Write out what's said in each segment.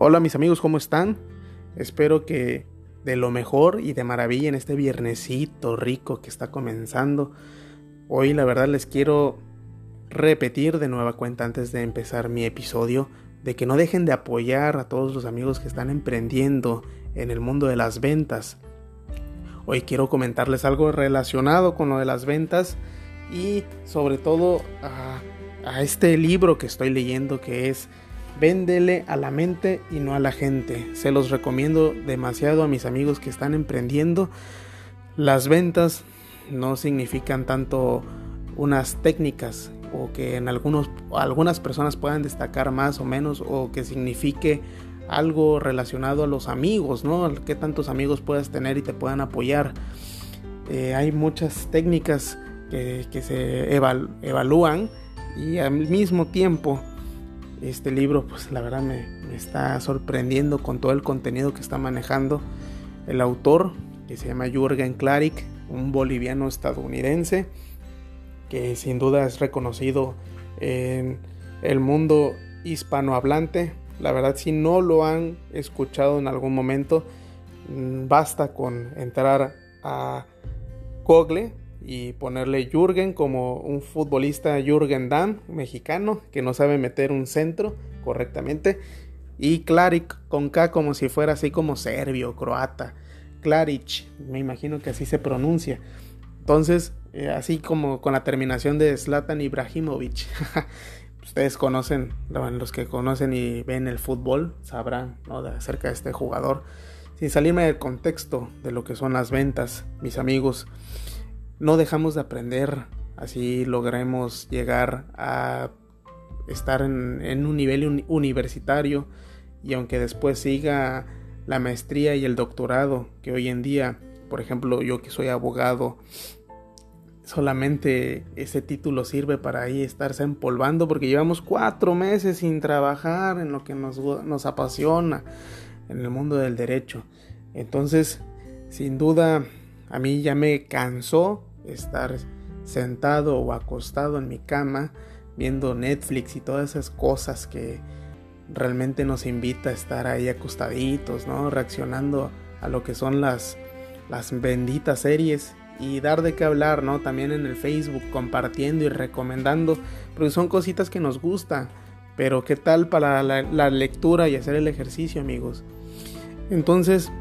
Hola mis amigos, ¿cómo están? Espero que de lo mejor y de maravilla en este viernesito rico que está comenzando. Hoy la verdad les quiero repetir de nueva cuenta antes de empezar mi episodio de que no dejen de apoyar a todos los amigos que están emprendiendo en el mundo de las ventas. Hoy quiero comentarles algo relacionado con lo de las ventas y sobre todo a, a este libro que estoy leyendo que es Véndele a la mente y no a la gente. Se los recomiendo demasiado a mis amigos que están emprendiendo. Las ventas no significan tanto unas técnicas o que en algunos, algunas personas puedan destacar más o menos o que signifique algo relacionado a los amigos, ¿no? ¿Qué tantos amigos puedas tener y te puedan apoyar? Eh, hay muchas técnicas que, se evalúan y al mismo tiempo este libro, pues la verdad me, está sorprendiendo con todo el contenido que está manejando el autor, que se llama Jürgen Klarik, un boliviano estadounidense, que sin duda es reconocido en el mundo hispanohablante. La verdad, si no lo han escuchado en algún momento, mm, basta con entrar a Google y ponerle Jürgen como un futbolista Jürgen Damm, mexicano, que no sabe meter un centro correctamente. Y Klaric con K como si fuera así como serbio, croata. Klaric, me imagino que así se pronuncia. Entonces, eh, así como con la terminación de Zlatan Ibrahimovic. Ustedes conocen, los que conocen y ven el fútbol, sabrán ¿no? de acerca de este jugador. Sin salirme del contexto de lo que son las ventas, mis amigos no dejamos de aprender, así logremos llegar a estar en, un nivel universitario y aunque después siga la maestría y el doctorado, que hoy en día, por ejemplo, yo que soy abogado, solamente ese título sirve para ahí estarse empolvando porque llevamos cuatro meses sin trabajar en lo que nos, nos apasiona en el mundo del derecho. Entonces, sin duda, a mí ya me cansó estar sentado o acostado en mi cama viendo Netflix y todas esas cosas que realmente nos invita a estar ahí acostaditos, ¿no? Reaccionando a lo que son las, las benditas series y dar de qué hablar, ¿no? También en el Facebook, compartiendo y recomendando, porque son cositas que nos gustan, pero ¿qué tal para la, la lectura y hacer el ejercicio, amigos? Entonces,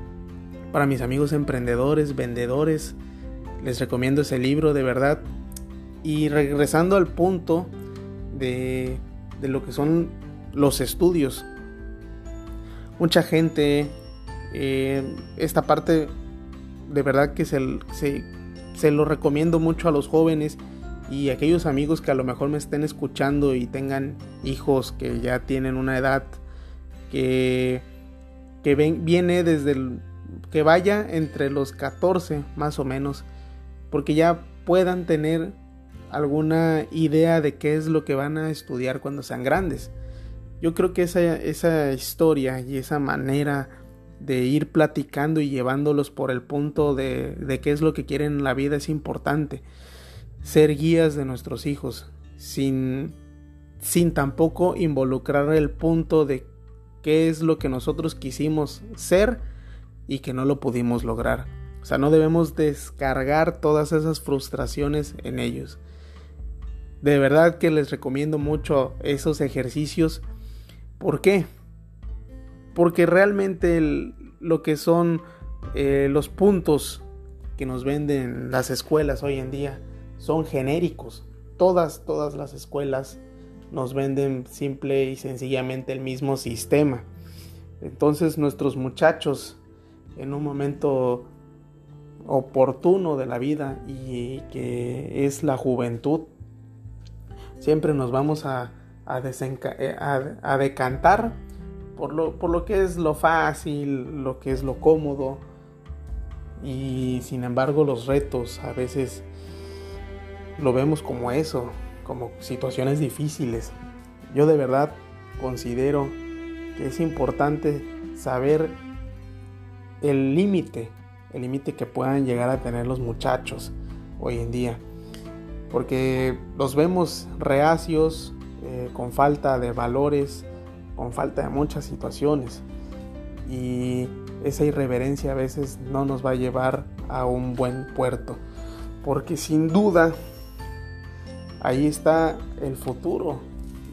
para mis amigos emprendedores, vendedores, les recomiendo ese libro de verdad. Y regresando al punto de, de lo que son los estudios. Mucha gente, eh, esta parte de verdad que se, se, lo recomiendo mucho a los jóvenes y aquellos amigos que a lo mejor me estén escuchando y tengan hijos que ya tienen una edad que, que ven, viene desde el, que vaya entre los 14 más o menos porque ya puedan tener alguna idea de qué es lo que van a estudiar cuando sean grandes. Yo creo que esa, esa historia y esa manera de ir platicando y llevándolos por el punto de, de qué es lo que quieren en la vida es importante. Ser guías de nuestros hijos sin, sin tampoco involucrar el punto de qué es lo que nosotros quisimos ser y que no lo pudimos lograr. Sea, no debemos descargar todas esas frustraciones en ellos. De verdad que les recomiendo mucho esos ejercicios. ¿Por qué? Porque realmente lo que son eh, los puntos que nos venden las escuelas hoy en día son genéricos. Todas, todas las escuelas nos venden simple y sencillamente el mismo sistema. Entonces nuestros muchachos en un momento oportuno de la vida y que es la juventud. Siempre nos vamos a, a, eh, a, decantar por lo, por lo que es lo fácil, lo que es lo cómodo y sin embargo los retos a veces lo vemos como eso, como situaciones difíciles. Yo de verdad considero que es importante saber el límite límite que puedan llegar a tener los muchachos hoy en día. Porque los vemos reacios, eh, con falta de valores, con falta de muchas situaciones. Y esa irreverencia a veces no nos va a llevar a un buen puerto. Porque sin duda ahí está el futuro.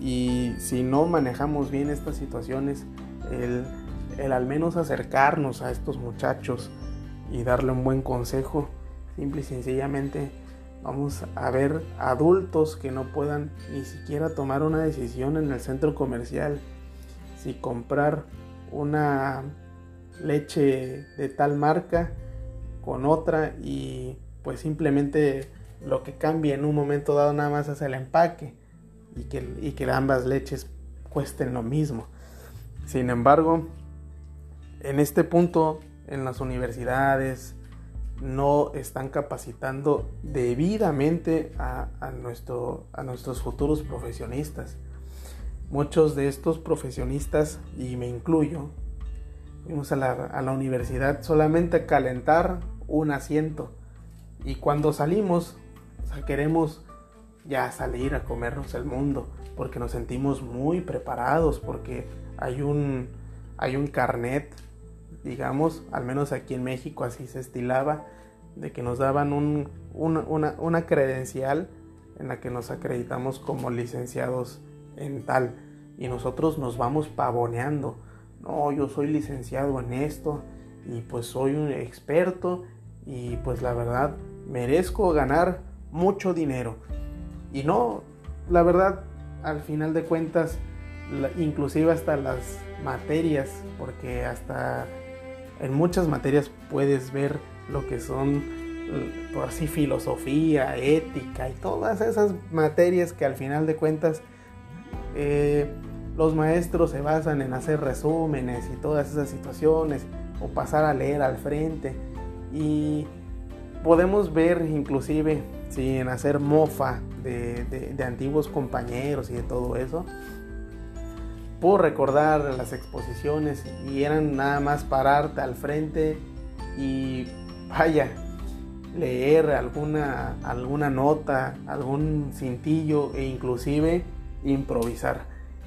Y si no manejamos bien estas situaciones, el al menos acercarnos a estos muchachos y darle un buen consejo, simple y sencillamente vamos a ver adultos que no puedan ni siquiera tomar una decisión en el centro comercial. Si comprar una leche de tal marca con otra y pues simplemente lo que cambia en un momento dado nada más es el empaque y que, y que ambas leches cuesten lo mismo. Sin embargo, en este punto, en las universidades, no están capacitando debidamente a, nuestro, a nuestros futuros profesionistas. Muchos de estos profesionistas, y me incluyo, fuimos a la, a la universidad solamente a calentar un asiento. Y cuando salimos, queremos ya salir a comernos el mundo, porque nos sentimos muy preparados, porque hay un, hay un carnet, digamos, al menos aquí en México así se estilaba, de que nos daban un, una, una credencial en la que nos acreditamos como licenciados en tal. Y nosotros nos vamos pavoneando. No, yo soy licenciado en esto y pues soy un experto y pues la verdad merezco ganar mucho dinero. Y no, la verdad, al final de cuentas, inclusive hasta las materias, porque hasta en muchas materias puedes ver lo que son, por así, filosofía, ética y todas esas materias que al final de cuentas eh, los maestros se basan en hacer resúmenes y todas esas situaciones o pasar a leer al frente y podemos ver inclusive sí, en hacer mofa de, antiguos compañeros y de todo eso. Puedo recordar las exposiciones y eran nada más pararte al frente y vaya, leer alguna, alguna nota, algún cintillo e inclusive improvisar.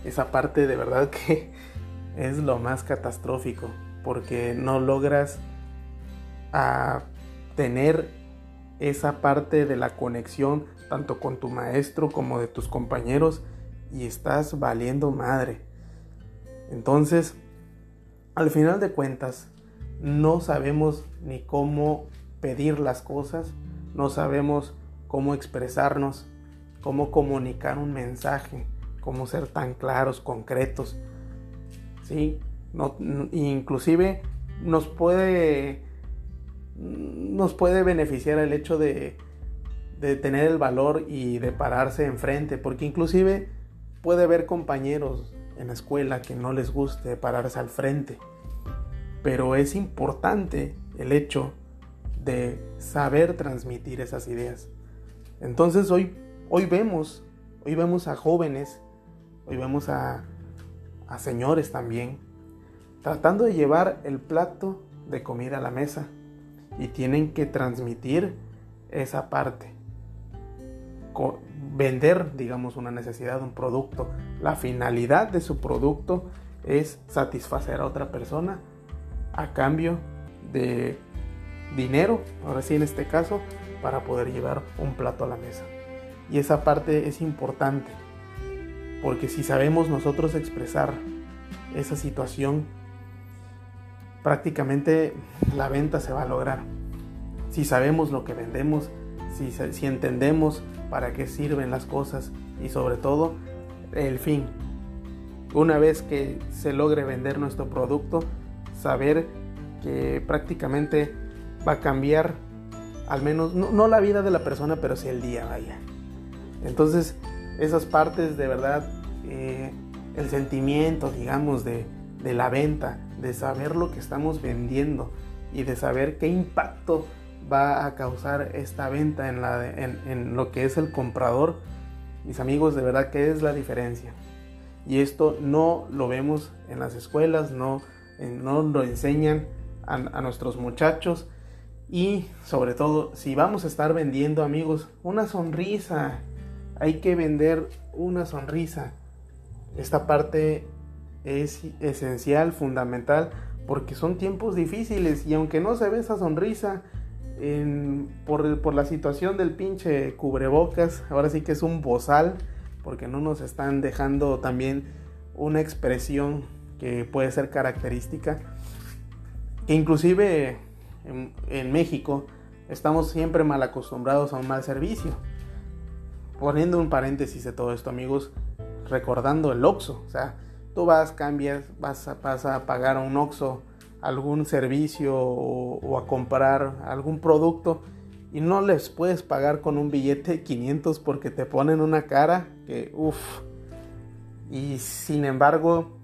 Esa parte de verdad que es lo más catastrófico porque no logras a tener esa parte de la conexión tanto con tu maestro como de tus compañeros y estás valiendo madre. Entonces, al final de cuentas, no sabemos ni cómo pedir las cosas, no sabemos cómo expresarnos, cómo comunicar un mensaje, cómo ser tan claros, concretos. ¿Sí? No, inclusive nos puede nos puede beneficiar el hecho de, tener el valor y de pararse enfrente, porque inclusive puede haber compañeros en la escuela que no les guste pararse al frente, pero es importante el hecho de saber transmitir esas ideas. Entonces hoy, hoy vemos, hoy vemos a jóvenes, hoy vemos a, a señores también, tratando de llevar el plato de comida a la mesa y tienen que transmitir esa parte. Vender, digamos, una necesidad, un producto. La finalidad de su producto es satisfacer a otra persona a cambio de dinero, ahora sí en este caso, para poder llevar un plato a la mesa. Y esa parte es importante, porque si sabemos nosotros expresar esa situación prácticamente la venta se va a lograr. Si sabemos lo que vendemos, si, si entendemos para qué sirven las cosas y sobre todo el fin. Una vez que se logre vender nuestro producto, saber que prácticamente va a cambiar al menos, no, la vida de la persona, pero sí el día, vaya. Entonces, esas partes de verdad, eh, el sentimiento, digamos, de, de la venta, de saber lo que estamos vendiendo y de saber qué impacto va a causar esta venta en, lo que es el comprador. Mis amigos, de verdad que es la diferencia. Y esto no lo vemos en las escuelas, no, no lo enseñan a, a nuestros muchachos. Y sobre todo, si vamos a estar vendiendo, amigos, una sonrisa. Hay que vender una sonrisa. Esta parte es esencial, fundamental, porque son tiempos difíciles y aunque no se ve esa sonrisa por, por la situación del pinche cubrebocas, ahora sí que es un bozal, porque no nos están dejando también una expresión que puede ser característica, que inclusive en, México estamos siempre mal acostumbrados a un mal servicio. Poniendo un paréntesis de todo esto, amigos, recordando el OXO, o sea, tú vas, cambias, vas a, a pagar a un OXO algún servicio o, a comprar algún producto y no les puedes pagar con un billete de 500 porque te ponen una cara que uff. Y sin embargo,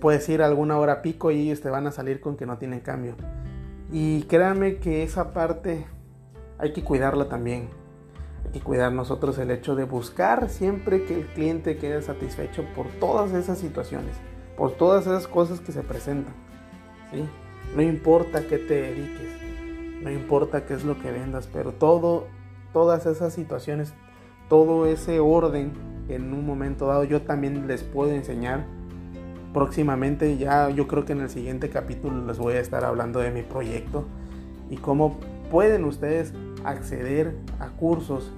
puedes ir a alguna hora pico y ellos te van a salir con que no tienen cambio. Y créanme que esa parte hay que cuidarla también. Hay que cuidar nosotros el hecho de buscar siempre que el cliente quede satisfecho por todas esas situaciones, por todas esas cosas que se presentan. No importa qué te dediques, no importa qué es lo que vendas, pero todo, todas esas situaciones, todo ese orden en un momento dado yo también les puedo enseñar próximamente ya yo creo que en el siguiente capítulo les voy a estar hablando de mi proyecto y cómo pueden ustedes acceder a cursos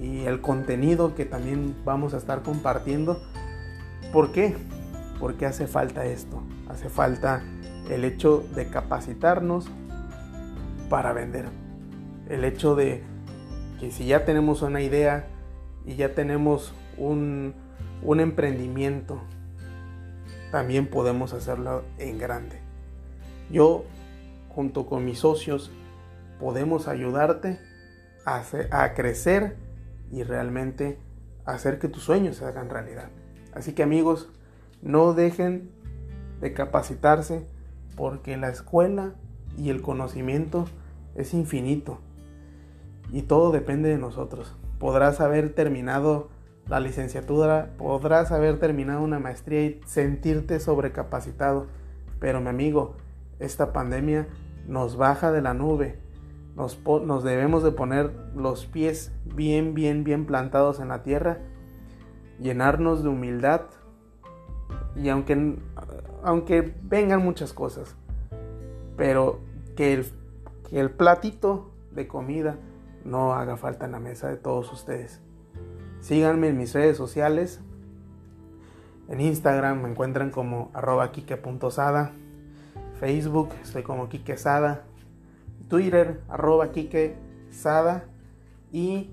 y, y, el contenido que también vamos a estar compartiendo. ¿Por qué? Porque hace falta esto, hace falta el hecho de capacitarnos para vender. El hecho de que si ya tenemos una idea y ya tenemos un, un emprendimiento, también podemos hacerlo en grande. Yo, junto con mis socios, podemos ayudarte a, a crecer y realmente hacer que tus sueños se hagan realidad. Así que amigos, no dejen de capacitarse porque la escuela y el conocimiento es infinito y todo depende de nosotros. Podrás haber terminado la licenciatura, podrás haber terminado una maestría y sentirte sobrecapacitado. Pero mi amigo, esta pandemia nos baja de la nube. Nos, nos, debemos de poner los pies bien, bien, bien plantados en la tierra, llenarnos de humildad y aunque, aunque vengan muchas cosas, pero que el, platito de comida no haga falta en la mesa de todos ustedes. Síganme en mis redes sociales. En Instagram me encuentran como arroba kike.sada. Facebook estoy como kikesada. Twitter arroba kikesada. Y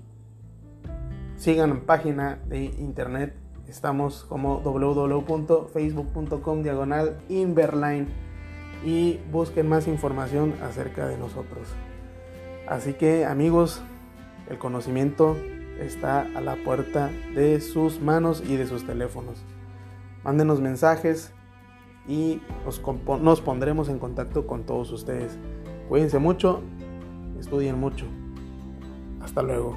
sigan en página de internet. Estamos como www.facebook.com diagonal Inverline. Y busquen más información acerca de nosotros. Así que amigos, el conocimiento está a la puerta de sus manos y de sus teléfonos. Mándenos mensajes y nos, pondremos en contacto con todos ustedes. Cuídense mucho, estudien mucho. Hasta luego.